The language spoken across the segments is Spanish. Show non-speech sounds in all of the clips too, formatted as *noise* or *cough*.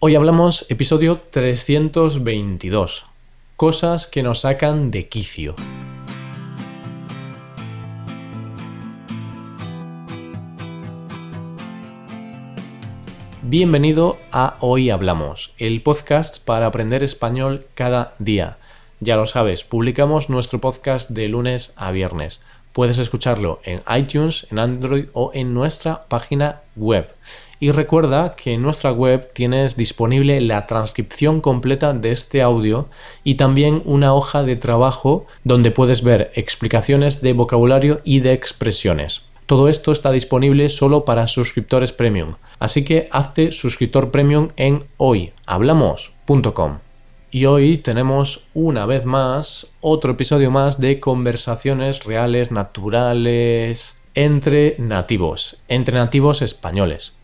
Hoy hablamos episodio 322. Cosas que nos sacan de quicio. Bienvenido a Hoy Hablamos, el podcast para aprender español cada día. Ya lo sabes, publicamos nuestro podcast de lunes a viernes. Puedes escucharlo en iTunes, en Android o en nuestra página web. Y recuerda que en nuestra web tienes disponible la transcripción completa de este audio y también una hoja de trabajo donde puedes ver explicaciones de vocabulario y de expresiones. Todo esto está disponible solo para suscriptores premium, así que hazte suscriptor premium en hoyhablamos.com. Y hoy tenemos una vez más otro episodio más de conversaciones reales, naturales, entre nativos, entre nativos españoles.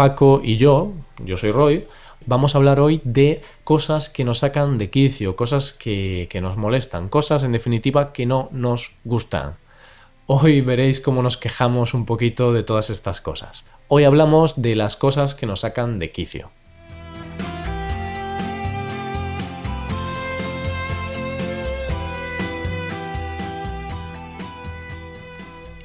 Paco y yo, yo soy Roy, vamos a hablar hoy de cosas que nos sacan de quicio, cosas que, que nos molestan, cosas en definitiva que no nos gustan. Hoy veréis cómo nos quejamos un poquito de todas estas cosas. Hoy hablamos de las cosas que nos sacan de quicio.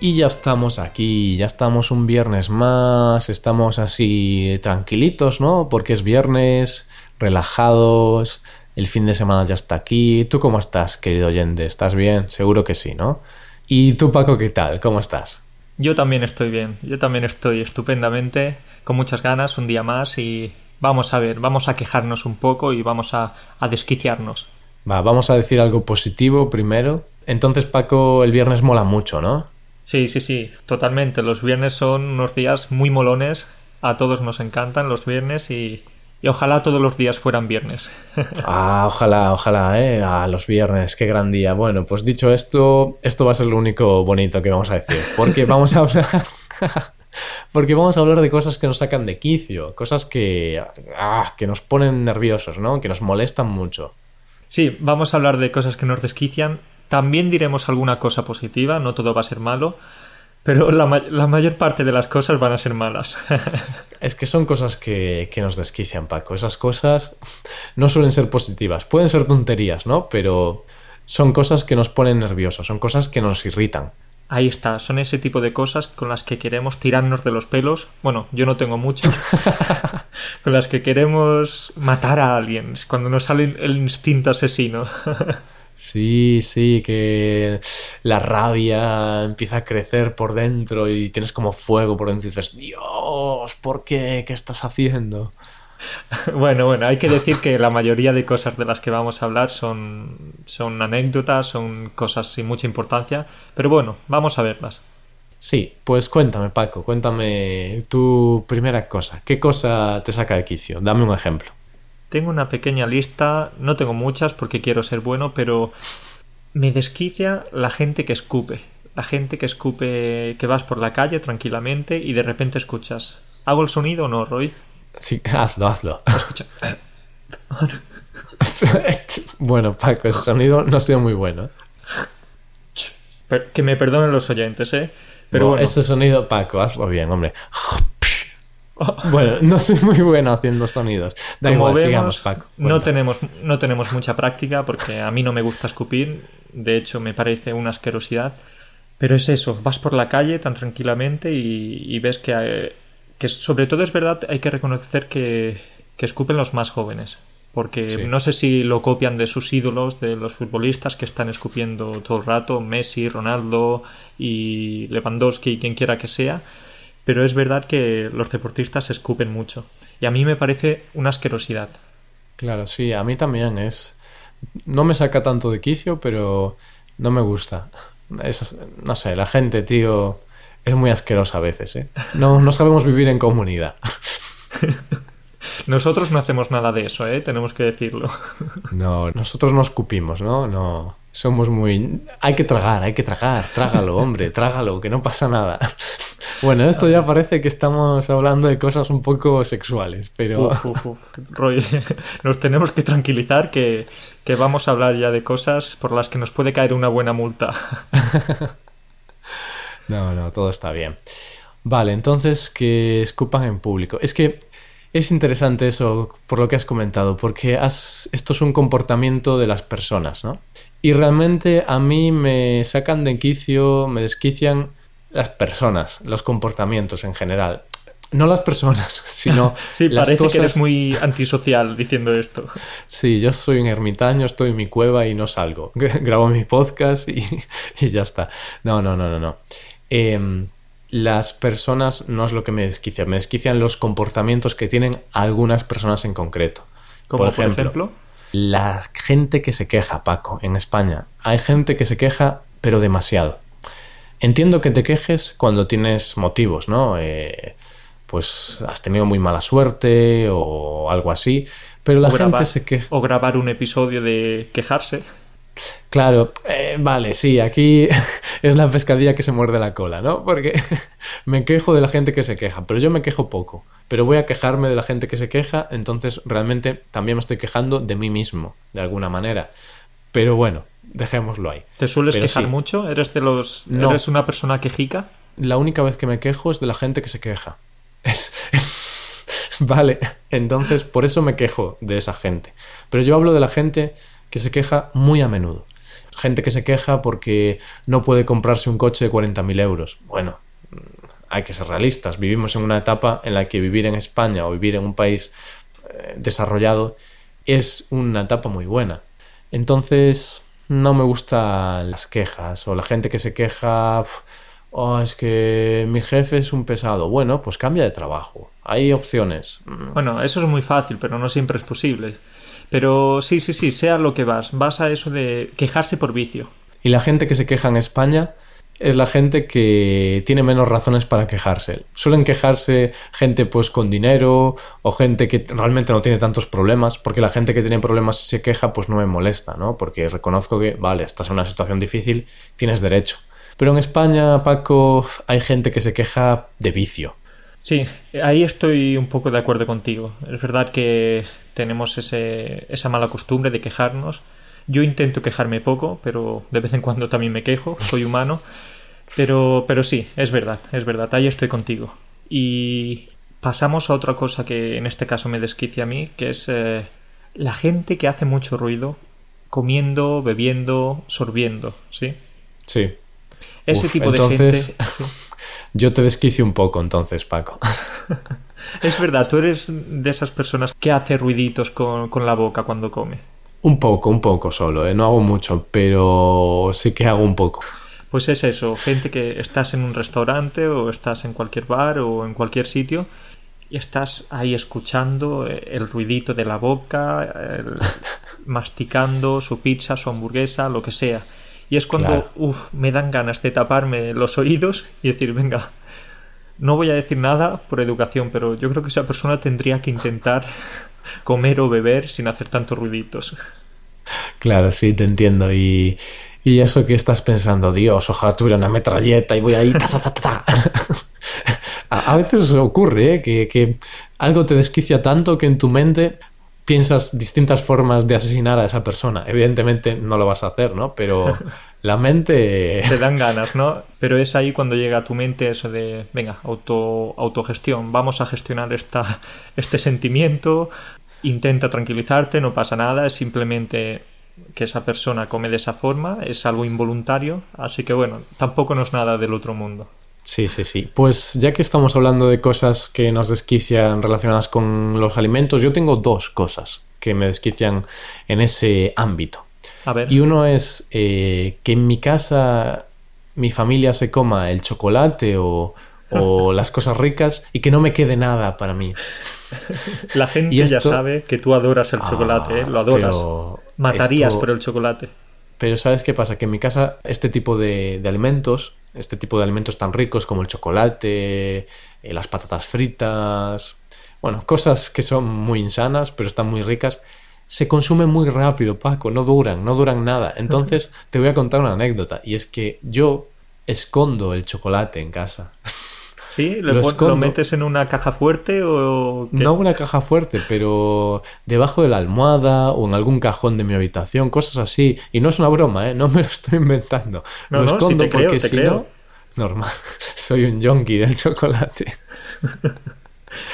Y ya estamos aquí, ya estamos un viernes más, estamos así tranquilitos, ¿no? Porque es viernes, relajados, el fin de semana ya está aquí. ¿Tú cómo estás, querido oyente? ¿Estás bien? Seguro que sí, ¿no? ¿Y tú, Paco, qué tal? ¿Cómo estás? Yo también estoy bien, yo también estoy estupendamente, con muchas ganas, un día más y vamos a ver, vamos a quejarnos un poco y vamos a, a desquiciarnos. Va, vamos a decir algo positivo primero. Entonces, Paco, el viernes mola mucho, ¿no? Sí, sí, sí, totalmente. Los viernes son unos días muy molones. A todos nos encantan los viernes y, y ojalá todos los días fueran viernes. *laughs* ah, ojalá, ojalá, ¿eh? Ah, los viernes, qué gran día. Bueno, pues dicho esto, esto va a ser lo único bonito que vamos a decir. Porque vamos a hablar... *laughs* porque vamos a hablar de cosas que nos sacan de quicio, cosas que, ah, que nos ponen nerviosos, ¿no? Que nos molestan mucho. Sí, vamos a hablar de cosas que nos desquician. También diremos alguna cosa positiva, no todo va a ser malo, pero la, ma la mayor parte de las cosas van a ser malas. *laughs* es que son cosas que, que, nos desquician, Paco. Esas cosas no suelen ser positivas. Pueden ser tonterías, ¿no? Pero son cosas que nos ponen nerviosos, son cosas que nos irritan. Ahí está, son ese tipo de cosas con las que queremos tirarnos de los pelos. Bueno, yo no tengo mucho. *laughs* con las que queremos matar a alguien. Cuando nos sale el instinto asesino. Sí, sí, que la rabia empieza a crecer por dentro y tienes como fuego por dentro y dices, Dios, ¿por qué? ¿Qué estás haciendo? *laughs* Bueno, bueno, hay que decir que la mayoría de cosas de las que vamos a hablar son, son anécdotas, son cosas sin mucha importancia, pero bueno, vamos a verlas. Sí, pues cuéntame, Paco, cuéntame tu primera cosa. ¿Qué cosa te saca de quicio? Dame un ejemplo. Tengo una pequeña lista, no tengo muchas porque quiero ser bueno, pero me desquicia la gente que escupe. La gente que escupe, que vas por la calle tranquilamente y de repente escuchas. ¿Hago el sonido o no, Roy? Sí, *laughs* hazlo, hazlo. Escucha. *laughs* bueno, Paco, ese sonido no ha sido muy bueno. Que me perdonen los oyentes, ¿eh? Pero bueno, ese sonido, Paco, hazlo bien, hombre. *laughs* Bueno, no soy muy bueno haciendo sonidos. Da Como igual, vemos, sigamos, Paco. No tenemos, no tenemos mucha práctica porque a mí no me gusta escupir. De hecho, me parece una asquerosidad. Pero es eso, vas por la calle tan tranquilamente y, y ves que, eh, que, sobre todo es verdad, hay que reconocer que, que escupen los más jóvenes. Porque sí. no sé si lo copian de sus ídolos, de los futbolistas que están escupiendo todo el rato, Messi, Ronaldo y Lewandowski, quien quiera que sea pero es verdad que los deportistas escupen mucho. Y a mí me parece una asquerosidad. Claro, sí, a mí también es... No me saca tanto de quicio, pero no me gusta. Es, no sé, la gente, tío, es muy asquerosa a veces, ¿eh? No, no sabemos vivir en comunidad. *laughs* Nosotros no hacemos nada de eso, ¿eh? Tenemos que decirlo. No, nosotros no escupimos, ¿no? No. Somos muy... Hay que tragar, hay que tragar. Trágalo, hombre, trágalo, que no pasa nada. *laughs* Bueno, esto ya parece que estamos hablando de cosas un poco sexuales, pero... Uf, uf, uf. Roy, *laughs* nos tenemos que tranquilizar que, que vamos a hablar ya de cosas por las que nos puede caer una buena multa. *laughs* no, no, todo está bien. Vale, entonces que escupan en público. Es que Es interesante eso, por lo que has comentado, porque has, esto es un comportamiento de las personas, ¿no? Y realmente a mí me sacan de quicio, me desquician las personas, los comportamientos en general. No las personas, *laughs* sino *laughs* sí, las parece cosas... que eres muy antisocial diciendo esto. Sí, yo soy un ermitaño, estoy en mi cueva y no salgo. *laughs* Grabo mi podcast y, y ya está. No, no, no, no, no. Eh, las personas no es lo que me desquicia, me desquician los comportamientos que tienen algunas personas en concreto. Como por ejemplo, por ejemplo, la gente que se queja, Paco, en España. Hay gente que se queja, pero demasiado. Entiendo que te quejes cuando tienes motivos, ¿no? Eh, pues has tenido muy mala suerte o algo así, pero la o gente grabar, se queja. O grabar un episodio de quejarse. Claro, eh, vale, sí, aquí es la pescadilla que se muerde la cola, ¿no? Porque *laughs* me quejo de la gente que se queja, pero yo me quejo poco. Pero voy a quejarme de la gente que se queja, entonces realmente también me estoy quejando de mí mismo, de alguna manera. Pero bueno, dejémoslo ahí. ¿Te sueles Pero quejar sí. mucho? ¿Eres de los No. eres una persona quejica? La única vez que me quejo es de la gente que se queja. Es... *laughs* vale, entonces por eso me quejo de esa gente. Pero yo hablo de la gente que se queja muy a menudo. Gente que se queja porque no puede comprarse un coche de 40.000 euros. Bueno, hay que ser realistas. Vivimos en una etapa en la que vivir en España o vivir en un país eh, desarrollado es una etapa muy buena. Entonces, no me gustan las quejas o la gente que se queja. "Uf, Oh, es que mi jefe es un pesado. Bueno, pues cambia de trabajo. Hay opciones. Bueno, eso es muy fácil, pero no siempre es posible. Pero sí, sí, sí, sea lo que vas. Vas a eso de quejarse por vicio. Y la gente que se queja en España es la gente que tiene menos razones para quejarse. Suelen quejarse gente pues con dinero o gente que realmente no tiene tantos problemas, porque la gente que tiene problemas y se queja pues no me molesta, ¿no? Porque reconozco que, vale, estás en una situación difícil, tienes derecho. Pero en España, Paco, hay gente que se queja de vicio. Sí, ahí estoy un poco de acuerdo contigo. Es verdad que tenemos ese, esa mala costumbre de quejarnos. Yo intento quejarme poco, pero de vez en cuando también me quejo, soy humano. Pero, pero sí, es verdad, es verdad, ahí estoy contigo. Y pasamos a otra cosa que en este caso me desquicia a mí, que es eh, la gente que hace mucho ruido comiendo, bebiendo, sorbiendo, ¿sí? Sí. Ese Uf, tipo entonces- de gente... *laughs* sí. Yo te desquicio un poco entonces, Paco. *laughs* Es verdad, tú eres de esas personas que hace ruiditos con, con la boca cuando come. Un poco, un poco solo, ¿eh? no hago mucho, pero sí que hago un poco. Pues es eso, gente que estás en un restaurante o estás en cualquier bar o en cualquier sitio y estás ahí escuchando el ruidito de la boca, el- *laughs* masticando su pizza, su hamburguesa, lo que sea. Y es cuando, Claro. uf, me dan ganas de taparme los oídos y decir, venga, no voy a decir nada por educación, pero yo creo que esa persona tendría que intentar *laughs* comer o beber sin hacer tantos ruiditos. Claro, sí, te entiendo. Y, y eso que estás pensando, Dios, ojalá tuviera una metralleta y voy ahí. ta, ta, ta, ta, ta". *laughs* a, a veces ocurre ¿eh? que, que algo te desquicia tanto que en tu mente piensas distintas formas de asesinar a esa persona. Evidentemente no lo vas a hacer, ¿no? Pero *laughs* la mente... te dan ganas, ¿no? Pero es ahí cuando llega a tu mente eso de, venga, auto, autogestión, vamos a gestionar esta, *laughs* este sentimiento, intenta tranquilizarte, no pasa nada, es simplemente que esa persona come de esa forma, es algo involuntario, así que bueno, tampoco no es nada del otro mundo. Sí, sí, sí. Pues ya que estamos hablando de cosas que nos desquician relacionadas con los alimentos, yo tengo dos cosas que me desquician en ese ámbito. A ver, Y uno es eh, que en mi casa mi familia se coma el chocolate o, o *laughs* las cosas ricas y que no me quede nada para mí. *laughs* la gente ya sabe que tú adoras el chocolate, ¿eh? lo Ah, adoras. pero Matarías esto- por el chocolate. Pero ¿sabes qué pasa? Que en mi casa este tipo de, de alimentos, este tipo de alimentos tan ricos como el chocolate, eh, las patatas fritas, bueno, cosas que son muy insanas pero están muy ricas, se consumen muy rápido, Paco, no duran, no duran nada. Entonces *laughs* te voy a contar una anécdota y es que yo escondo el chocolate en casa. *laughs* ¿Sí? Lo ¿Le pon- escondo. ¿Lo metes en una caja fuerte o qué? No una caja fuerte, pero debajo de la almohada o en algún cajón de mi habitación, cosas así. Y no es una broma, ¿eh? No me lo estoy inventando. No, lo no, escondo creo, porque te si creo. no, normal. *laughs* Soy un junkie del chocolate. *laughs*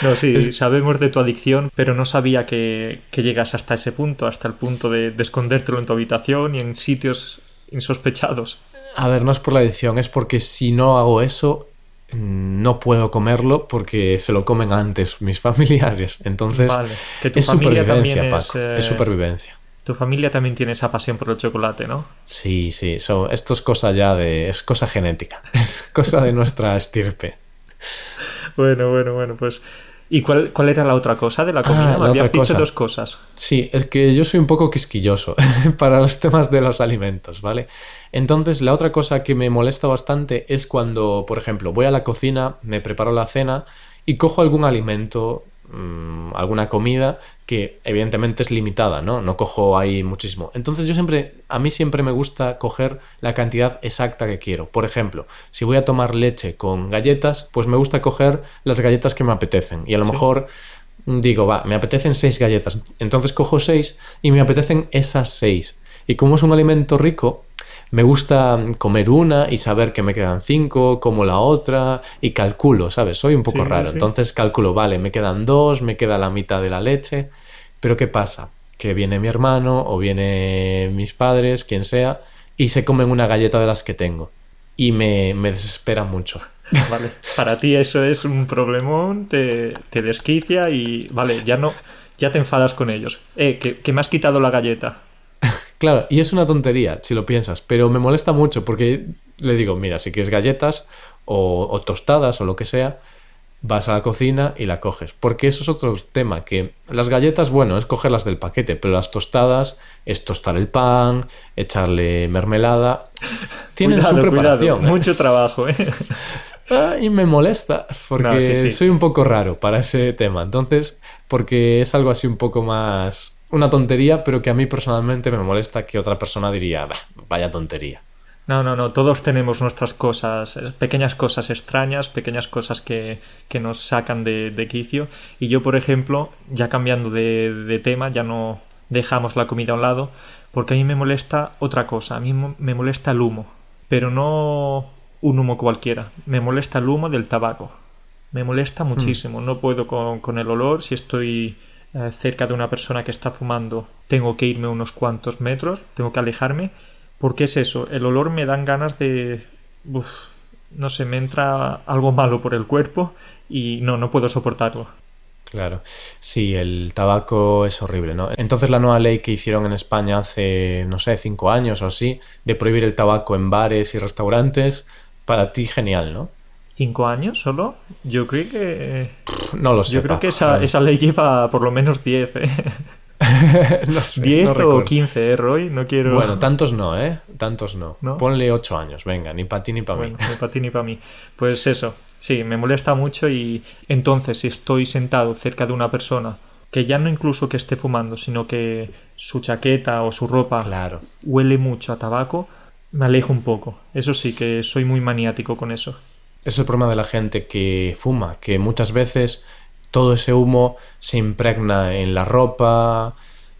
No, sí, sabemos de tu adicción, pero no sabía que, que llegas hasta ese punto, hasta el punto de, de escondértelo en tu habitación y en sitios insospechados. A ver, no es por la adicción, es porque si no hago eso, no puedo comerlo porque se lo comen antes mis *laughs* familiares. Entonces, Vale, que tu es familia supervivencia, también es, Paco. eh, Es supervivencia. Tu familia también tiene esa pasión por el chocolate, ¿no? Sí, sí, so- esto es cosa ya de. es cosa genética. *laughs* Es cosa de nuestra estirpe. Bueno, bueno, bueno, pues. ¿Y cuál, cuál era la otra cosa de la comida? Ah, Me la habías dicho cosa. dos cosas. Sí, es que yo soy un poco quisquilloso *laughs* para los temas de los alimentos, ¿vale? Entonces, la otra cosa que me molesta bastante es cuando, por ejemplo, voy a la cocina, me preparo la cena y cojo algún alimento, mm, alguna comida que evidentemente es limitada, ¿no? No cojo ahí muchísimo. Entonces, yo siempre, a mí siempre me gusta coger la cantidad exacta que quiero. Por ejemplo, si voy a tomar leche con galletas, pues me gusta coger las galletas que me apetecen y a lo mejor digo, va, me apetecen seis galletas. Entonces cojo seis y me apetecen esas seis. Y como es un alimento rico, me gusta comer una y saber que me quedan cinco, como la otra, y calculo, ¿sabes? Soy un poco Sí, raro. sí. Entonces calculo, vale, me quedan dos, me queda la mitad de la leche. Pero ¿qué pasa? Que viene mi hermano o viene mis padres, quien sea, y se comen una galleta de las que tengo. Y me, me desespera mucho. *laughs* Vale. Para ti eso es un problemón, te, te desquicia y. Vale, ya no. Ya te enfadas con ellos. Eh, que, que me has quitado la galleta. Claro, y es una tontería, si lo piensas, pero me molesta mucho porque le digo, mira, si quieres galletas o, o tostadas o lo que sea, vas a la cocina y la coges. Porque eso es otro tema, que las galletas, bueno, es cogerlas del paquete, pero las tostadas es tostar el pan, echarle mermelada. *laughs* Tienen Cuidado, su preparación. Mucho trabajo, ¿eh? *laughs* Ah, y me molesta porque No, sí, sí. soy un poco raro para ese tema. Entonces, porque es algo así un poco más una tontería, pero que a mí personalmente me molesta que otra persona diría, "Bah, vaya tontería. No, no, no, todos tenemos nuestras cosas, eh, pequeñas cosas extrañas, pequeñas cosas que, que nos sacan de, de quicio. Y yo, por ejemplo, ya cambiando de, de tema, ya no dejamos la comida a un lado, porque a mí me molesta otra cosa, a mí me molesta el humo, pero no un humo cualquiera, me molesta el humo del tabaco. Me molesta muchísimo, no puedo con, con el olor, si estoy eh, cerca de una persona que está fumando, tengo que irme unos cuantos metros, tengo que alejarme, porque es eso, el olor me dan ganas de... uf, no sé, me entra algo malo por el cuerpo y no, no puedo soportarlo. Claro, sí, el tabaco es horrible, ¿no? Entonces la nueva ley que hicieron en España hace, no sé, cinco años o así, de prohibir el tabaco en bares y restaurantes, para ti genial, ¿no? ¿Cinco años solo? Yo creo que... No lo sé. Yo creo que esa, esa ley lleva por lo menos 10, ¿eh? *laughs* no sé, 10 no o recuerdo. 15, ¿eh, Roy? No quiero... Bueno, tantos no, ¿eh? Tantos no. ¿No? Ponle ocho años, venga, ni para ti ni para Bueno, mí. ni para ti ni para mí. Pues eso, sí, me molesta mucho y entonces si estoy sentado cerca de una persona que ya no incluso que esté fumando, sino que su chaqueta o su ropa Claro. huele mucho a tabaco, me alejo un poco. Eso sí que soy muy maniático con eso. Es el problema de la gente que fuma, que muchas veces todo ese humo se impregna en la ropa,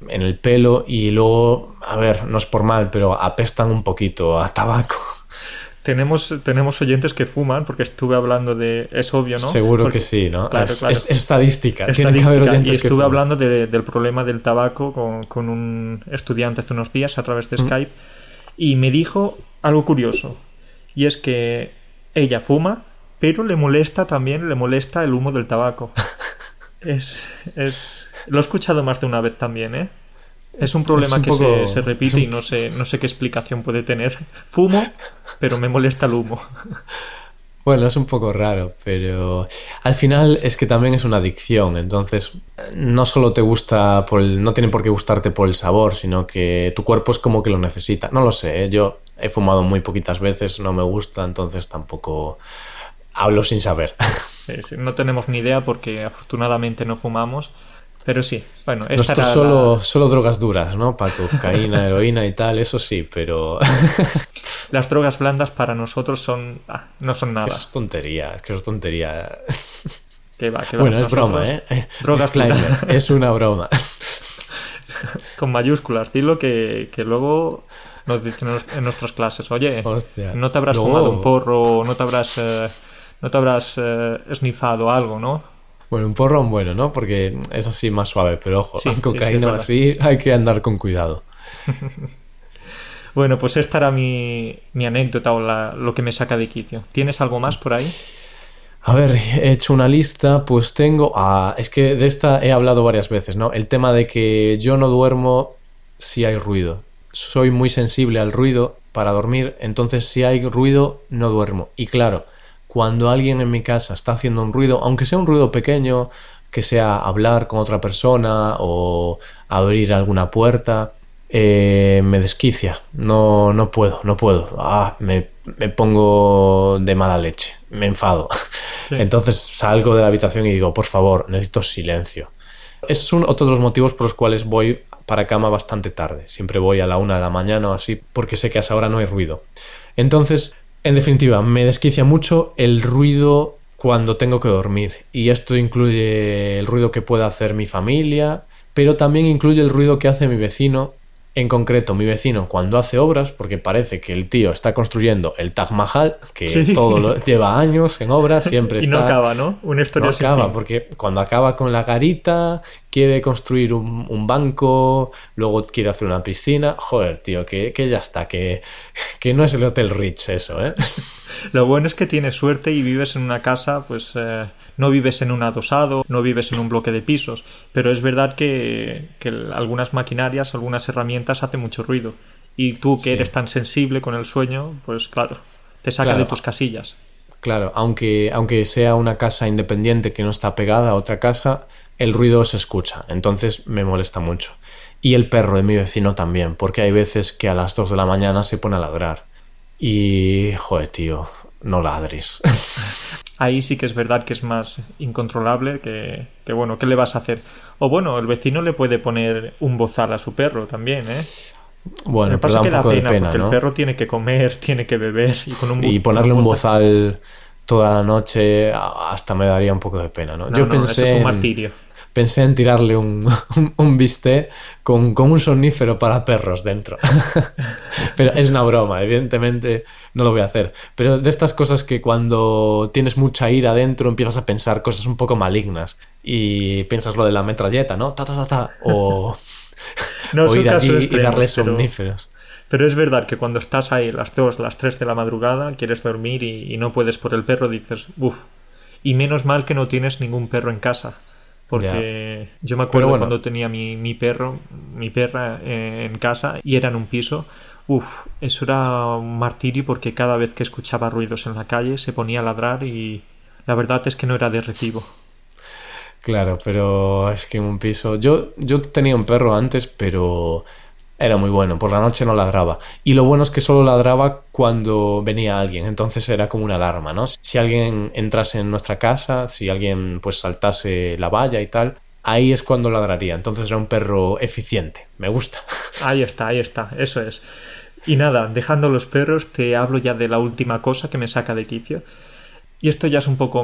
en el pelo y luego, a ver, no es por mal, pero apestan un poquito a tabaco. *laughs* Tenemos, tenemos oyentes que fuman, porque estuve hablando de... Es obvio, ¿no? Seguro Porque- que sí, ¿no? Claro, es, claro. es estadística. Tiene que haber oyentes y que estuve fuman. hablando de- del problema del tabaco con, con un estudiante hace unos días a través de Mm. Skype y me dijo algo curioso y es que ella fuma pero le molesta también le molesta el humo del tabaco *laughs* es, es lo he escuchado más de una vez también ¿eh? es un problema un que poco- se, se repite un- y no sé, no sé qué explicación puede tener fumo pero me molesta el humo *laughs* Bueno, es un poco raro, pero al final es que también es una adicción, entonces no solo te gusta por el, no tiene por qué gustarte por el sabor, sino que tu cuerpo es como que lo necesita. No lo sé, ¿eh? yo he fumado muy poquitas veces, no me gusta, entonces tampoco hablo sin saber. *laughs* Sí, sí, no tenemos ni idea porque afortunadamente no fumamos pero sí, bueno, esta Nosotros era la- solo, solo drogas duras, ¿no? Paco, cocaína, *laughs* heroína y tal, eso sí, pero *laughs* Las drogas blandas para nosotros son. ah, no son nada. eso es tontería, es que eso es tontería. Va, va. Bueno, es broma, ¿eh? drogas duras. es una broma. Con mayúsculas, dilo que, que luego nos dicen en nuestras clases, oye, Hostia. no te habrás Luego- fumado un porro, no te habrás, eh, no te habrás eh, esnifado algo, ¿no? Bueno, un porrón bueno, ¿no? Porque es así más suave, pero ojo, Sí, *laughs* sí, sí, cocaína es así hay que andar con cuidado. *laughs* Bueno, pues es para mi, mi anécdota o la- lo que me saca de quicio. ¿Tienes algo más por ahí? A ver, he hecho una lista, pues tengo... Ah, es que de esta he hablado varias veces, ¿no? El tema de que yo no duermo si hay ruido. Soy muy sensible al ruido para dormir, entonces si hay ruido no duermo. Y claro, cuando alguien en mi casa está haciendo un ruido, aunque sea un ruido pequeño, que sea hablar con otra persona o abrir alguna puerta, eh, me desquicia. No, no puedo, no puedo. Ah, me, me pongo de mala leche, me enfado. *laughs* Sí. Entonces salgo de la habitación y digo, por favor, necesito silencio. Es un, otro de los motivos por los cuales voy para cama bastante tarde. Siempre voy a la una de la mañana o así, porque sé que a esa hora no hay ruido. Entonces, en definitiva, me desquicia mucho el ruido cuando tengo que dormir. Y esto incluye el ruido que pueda hacer mi familia, pero también incluye el ruido que hace mi vecino. En concreto, mi vecino cuando hace obras, porque parece que el tío está construyendo el Taj Mahal, que Sí. todo lo- lleva años en obras, siempre *laughs* Y está... no acaba, ¿no? Una historia No sin acaba, fin. porque cuando acaba con la garita, quiere construir un, un banco, luego quiere hacer una piscina. Joder, tío, que, que ya está, que, que no es el Hotel Rich eso, ¿eh? *laughs* Lo bueno es que tienes suerte y vives en una casa, pues eh, no vives en un adosado, no vives en un bloque de pisos, pero es verdad que, que algunas maquinarias, algunas herramientas hacen mucho ruido. Y tú que Sí. eres tan sensible con el sueño, pues claro, te saca Claro. de tus casillas. Claro, aunque, aunque sea una casa independiente que no está pegada a otra casa, el ruido se escucha, entonces me molesta mucho. Y el perro de mi vecino también, porque hay veces que a las 2 de la mañana se pone a ladrar. Y, joder, tío, no ladres. *laughs* Ahí sí que es verdad que es más incontrolable que, que, bueno, ¿qué le vas a hacer? O bueno, el vecino le puede poner un bozal a su perro también, ¿eh? Bueno, Me pasa da que da pena, pena, porque ¿no? el perro tiene que comer, *laughs* tiene que beber y con un y buz- ponerle un bozal- toda la noche hasta me daría un poco de pena, ¿no? No, Yo no, pensé, eso es un en, martirio. pensé en tirarle un, *laughs* un, un bistec con, con un sonífero para perros dentro. *laughs* Pero es una broma, evidentemente no lo voy a hacer. Pero de estas cosas que cuando tienes mucha ira dentro empiezas a pensar cosas un poco malignas y piensas lo de la metralleta, ¿no? Ta, ta, ta, ta, o, No o ir allí y extremos, darle pero- somníferos. Pero es verdad que cuando estás ahí las 2, las 3 de la madrugada, quieres dormir y, y no puedes por el perro, dices, uff. Y menos mal que no tienes ningún perro en casa. Porque yo me acuerdo bueno. cuando tenía mi, mi perro, mi perra eh, en casa y era en un piso. Uff, eso era un martirio porque cada vez que escuchaba ruidos en la calle se ponía a ladrar y la verdad es que no era de recibo. Claro, pero es que un piso. Yo, yo tenía un perro antes, pero era muy bueno. Por la noche no ladraba. Y lo bueno es que solo ladraba cuando venía alguien. Entonces era como una alarma, ¿no? Si alguien entrase en nuestra casa, si alguien pues saltase la valla y tal, ahí es cuando ladraría. Entonces era un perro eficiente. Me gusta. *laughs* Ahí está, ahí está, eso es. Y nada, dejando los perros, te hablo ya de la última cosa que me saca de quicio. Y esto ya es un poco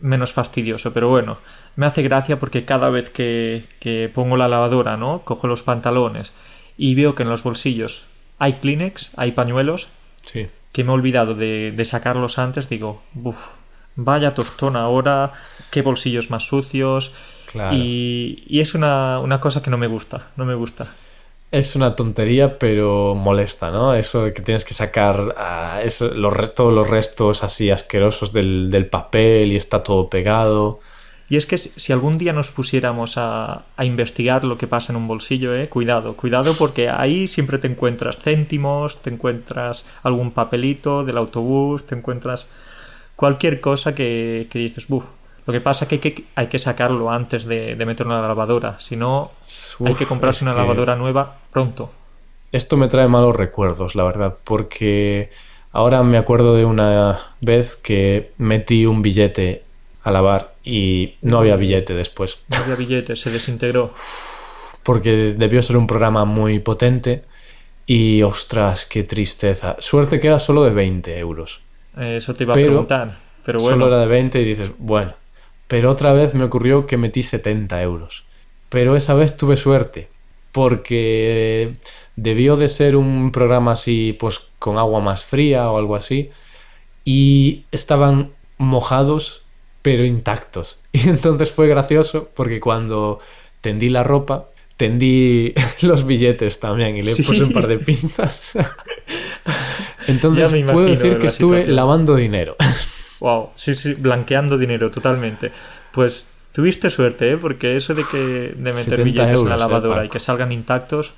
menos fastidioso, pero bueno, me hace gracia porque cada vez que, que pongo la lavadora, ¿no? Cojo los pantalones y veo que en los bolsillos hay Kleenex, hay pañuelos, Sí. que me he olvidado de, de sacarlos antes, digo, uff, vaya tostón ahora, qué bolsillos más sucios. Claro. Y, y es una, una cosa que no me gusta, no me gusta. Es una tontería, pero molesta, ¿no? Eso de que tienes que sacar ah, los, todos los restos así asquerosos del, del papel y está todo pegado. Y es que si algún día nos pusiéramos a, a investigar lo que pasa en un bolsillo, eh, cuidado, cuidado porque ahí siempre te encuentras céntimos, te encuentras algún papelito del autobús, te encuentras cualquier cosa que, que dices, buf. Lo que pasa es que hay que, hay que sacarlo antes de, de meterlo en la lavadora, si no hay que comprarse una que lavadora nueva pronto. Esto me trae malos recuerdos, la verdad, porque ahora me acuerdo de una vez que metí un billete a lavar y no había billete después. No había billete, se desintegró. porque debió ser un programa muy potente y ostras, qué tristeza. Suerte que era solo de 20 euros. Eso te iba a preguntar. Pero bueno, Solo era de 20 y dices, bueno. Pero otra vez me ocurrió que metí 70 euros. Pero esa vez tuve suerte, porque debió de ser un programa así, pues con agua más fría o algo así, y estaban mojados pero intactos. *laughs* Y entonces fue gracioso porque cuando tendí la ropa, tendí *laughs* los billetes también y le Sí. puse un par de pinzas. *laughs* Entonces puedo decir que estuve situación. lavando dinero. Wow, sí, sí, blanqueando dinero totalmente. Pues tuviste suerte, ¿eh? Porque eso de que de meter 70 billetes en la eh, lavadora y que salgan intactos,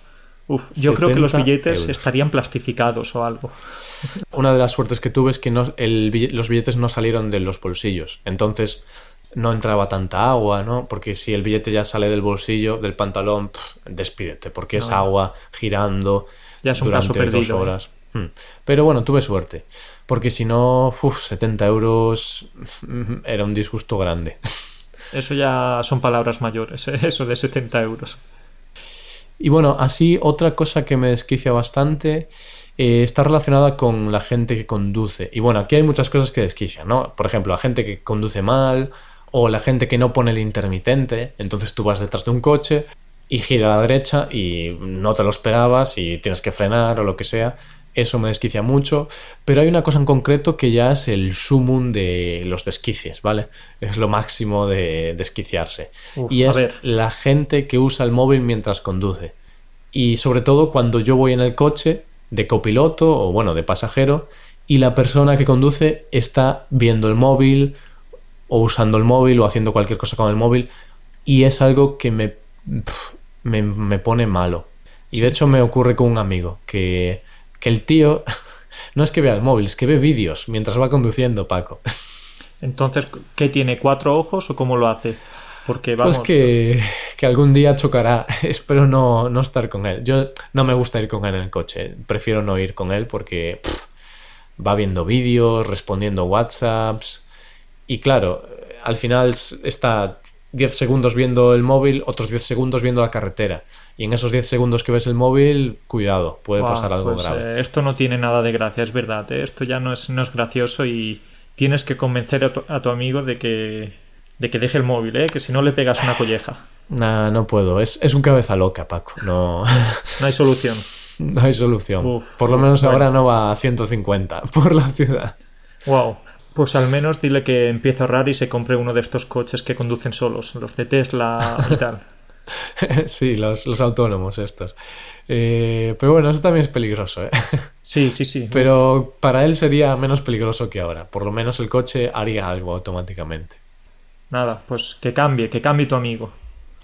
uf, yo creo que los 70 billetes euros. estarían plastificados o algo. *laughs* Una de las suertes que tuve es que no, el los billetes no salieron de los bolsillos. Entonces no entraba tanta agua, ¿no? Porque si el billete ya sale del bolsillo, del pantalón, pff, despídete, porque es agua girando Ya es un durante caso perdido, dos ¿eh? horas. Hmm. Pero bueno, tuve suerte. Porque si no, uf, 70 euros mm, era un disgusto grande. Eso ya son palabras mayores, ¿eh? *laughs* eso de 70 euros. Y bueno, así otra cosa que me desquicia bastante eh, está relacionada con la gente que conduce. Y bueno, aquí hay muchas cosas que desquician, ¿no? Por ejemplo, la gente que conduce mal o la gente que no pone el intermitente. Entonces tú vas detrás de un coche y gira a la derecha y no te lo esperabas y tienes que frenar o lo que sea. Eso me desquicia mucho. Pero hay una cosa en concreto que ya es el sumum de los desquicios, ¿vale? Es lo máximo de desquiciarse. Uf, y es la gente que usa el móvil mientras conduce. Y sobre todo cuando yo voy en el coche de copiloto o bueno, de pasajero y la persona que conduce está viendo el móvil o usando el móvil o haciendo cualquier cosa con el móvil y es algo que me, me, me pone malo. Y de hecho me ocurre con un amigo que, que el tío *laughs* no es que vea el móvil, es que ve vídeos mientras va conduciendo, Paco. Entonces, ¿qué tiene? ¿Cuatro ojos o cómo lo hace? Porque vamos. Pues que, que algún día chocará. *laughs* Espero no, no estar con él. Yo no me gusta ir con él en el coche. Prefiero no ir con él porque pff, va viendo vídeos, respondiendo WhatsApps. Y claro, al final está 10 segundos viendo el móvil, otros 10 segundos viendo la carretera. Y en esos 10 segundos que ves el móvil, cuidado, puede pasar algo pues, grave. eh, esto no tiene nada de gracia, es verdad. ¿eh? Esto ya no es, no es gracioso y tienes que convencer a tu, a tu amigo de que, de que deje el móvil, ¿eh? que si no le pegas una colleja. Nah, no puedo. Es, es un cabeza loca, Paco. No, *laughs* No hay solución. no hay solución. Uf, por lo uf, menos bueno. ahora no va a 150 por la ciudad. Wow. Pues al menos dile que empiece a ahorrar y se compre uno de estos coches que conducen solos, los de Tesla y tal. *laughs* sí, los, los autónomos estos. Eh, pero bueno, eso también es peligroso, ¿eh? *laughs* Sí, sí, sí. Pero para él sería menos peligroso que ahora. Por lo menos el coche haría algo automáticamente. Nada, pues que cambie, que cambie tu amigo.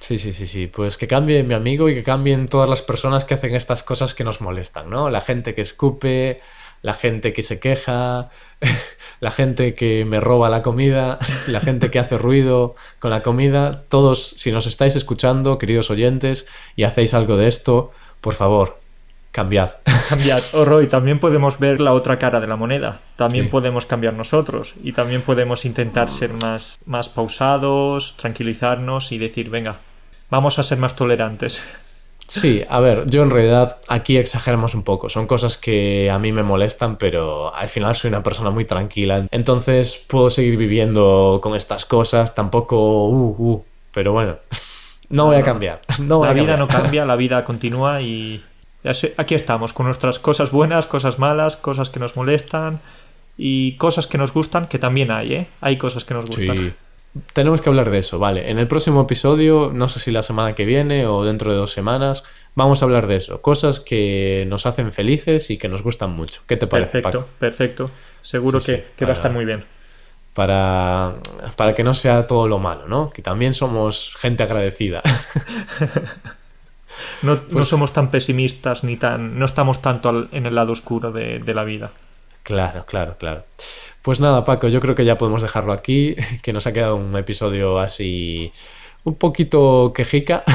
Sí, sí, sí, sí. Pues que cambie mi amigo y que cambien todas las personas que hacen estas cosas que nos molestan, ¿no? La gente que escupe, la gente que se queja, *laughs* la gente que me roba la comida, *laughs* la gente que hace ruido con la comida. Todos, si nos estáis escuchando, queridos oyentes, y hacéis algo de esto, por favor, cambiad. *laughs* Cambiad. Oh, Roy, también podemos ver la otra cara de la moneda. También Sí. podemos cambiar nosotros. Y también podemos intentar ser más, más pausados, tranquilizarnos y decir, venga, vamos a ser más tolerantes. Sí, a ver, yo en realidad aquí exageramos un poco. Son cosas que a mí me molestan, pero al final soy una persona muy tranquila. Entonces puedo seguir viviendo con estas cosas. Tampoco, uh, uh. Pero bueno, *laughs* no voy a cambiar. *laughs* No voy la a vida cambiar. no cambia, *laughs* la vida continúa y aquí estamos con nuestras cosas buenas, cosas malas, cosas que nos molestan y cosas que nos gustan, que también hay, ¿eh? Hay cosas que nos gustan. Sí. Tenemos que hablar de eso, vale. En el próximo episodio, no sé si la semana que viene o dentro de dos semanas, vamos a hablar de eso. Cosas que nos hacen felices y que nos gustan mucho. ¿Qué te parece, Perfecto, Paco? perfecto. Seguro Sí, que, sí, que va a estar muy bien. Para, para que no sea todo lo malo, ¿no? Que también somos gente agradecida. *laughs* No, no Pues- somos tan pesimistas ni tan. No estamos tanto al- en el lado oscuro de, de la vida. Claro, claro, claro. Pues nada, Paco, yo creo que ya podemos dejarlo aquí, *laughs* que nos ha quedado un episodio así un poquito quejica. *laughs*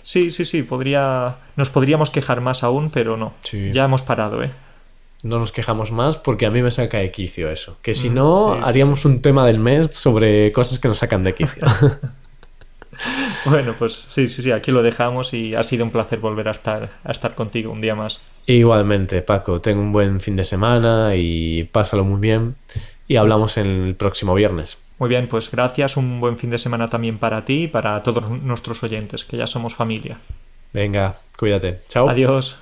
Sí, sí, sí, podría. Nos podríamos quejar más aún, pero no. Sí. Ya hemos parado, ¿eh? No nos quejamos más porque a mí me saca de quicio eso. Que si Mm, no, sí, sí, haríamos un tema del mes sobre cosas que nos sacan de quicio. *laughs* *laughs* Bueno, pues sí, sí, sí, aquí lo dejamos y ha sido un placer volver a estar, a estar contigo un día más. Igualmente, Paco, ten un buen fin de semana y pásalo muy bien. Y hablamos el próximo viernes. Muy bien, pues gracias, un buen fin de semana también para ti y para todos nuestros oyentes, que ya somos familia. Venga, cuídate. Chao. Adiós.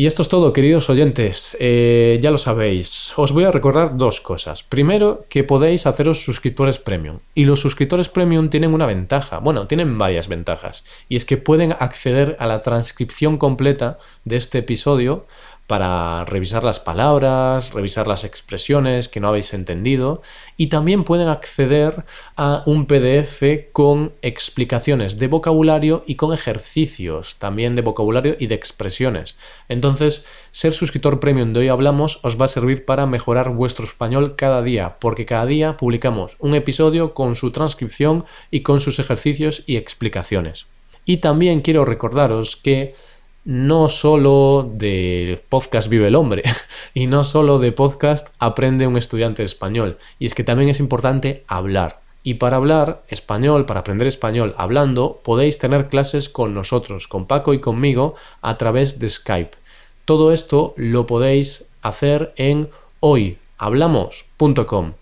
Y esto es todo, queridos oyentes. Eh, ya lo sabéis. Os voy a recordar dos cosas. Primero, que podéis haceros suscriptores premium. Y los suscriptores premium tienen una ventaja. Bueno, tienen varias ventajas. Y es que pueden acceder a la transcripción completa de este episodio para revisar las palabras, revisar las expresiones que no habéis entendido y también pueden acceder a un PDF con explicaciones de vocabulario y con ejercicios también de vocabulario y de expresiones. Entonces, ser suscriptor premium de hoy hablamos os va a servir para mejorar vuestro español cada día, porque cada día publicamos un episodio con su transcripción y con sus ejercicios y explicaciones. Y también quiero recordaros que no solo de podcast vive el hombre *laughs* y no solo de podcast aprende un estudiante español. Y es que también es importante hablar. Y para hablar español, para aprender español hablando, podéis tener clases con nosotros, con Paco y conmigo, a través de Skype. Todo esto lo podéis hacer en hoyhablamos.com.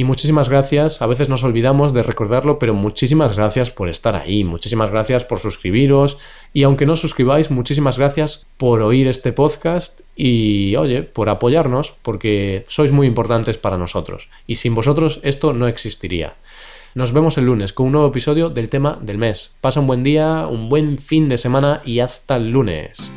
Y muchísimas gracias, a veces nos olvidamos de recordarlo, pero muchísimas gracias por estar ahí, muchísimas gracias por suscribiros y aunque no suscribáis, muchísimas gracias por oír este podcast y oye, por apoyarnos, porque sois muy importantes para nosotros y sin vosotros esto no existiría. Nos vemos el lunes con un nuevo episodio del tema del mes. Pasa un buen día, un buen fin de semana y hasta el lunes.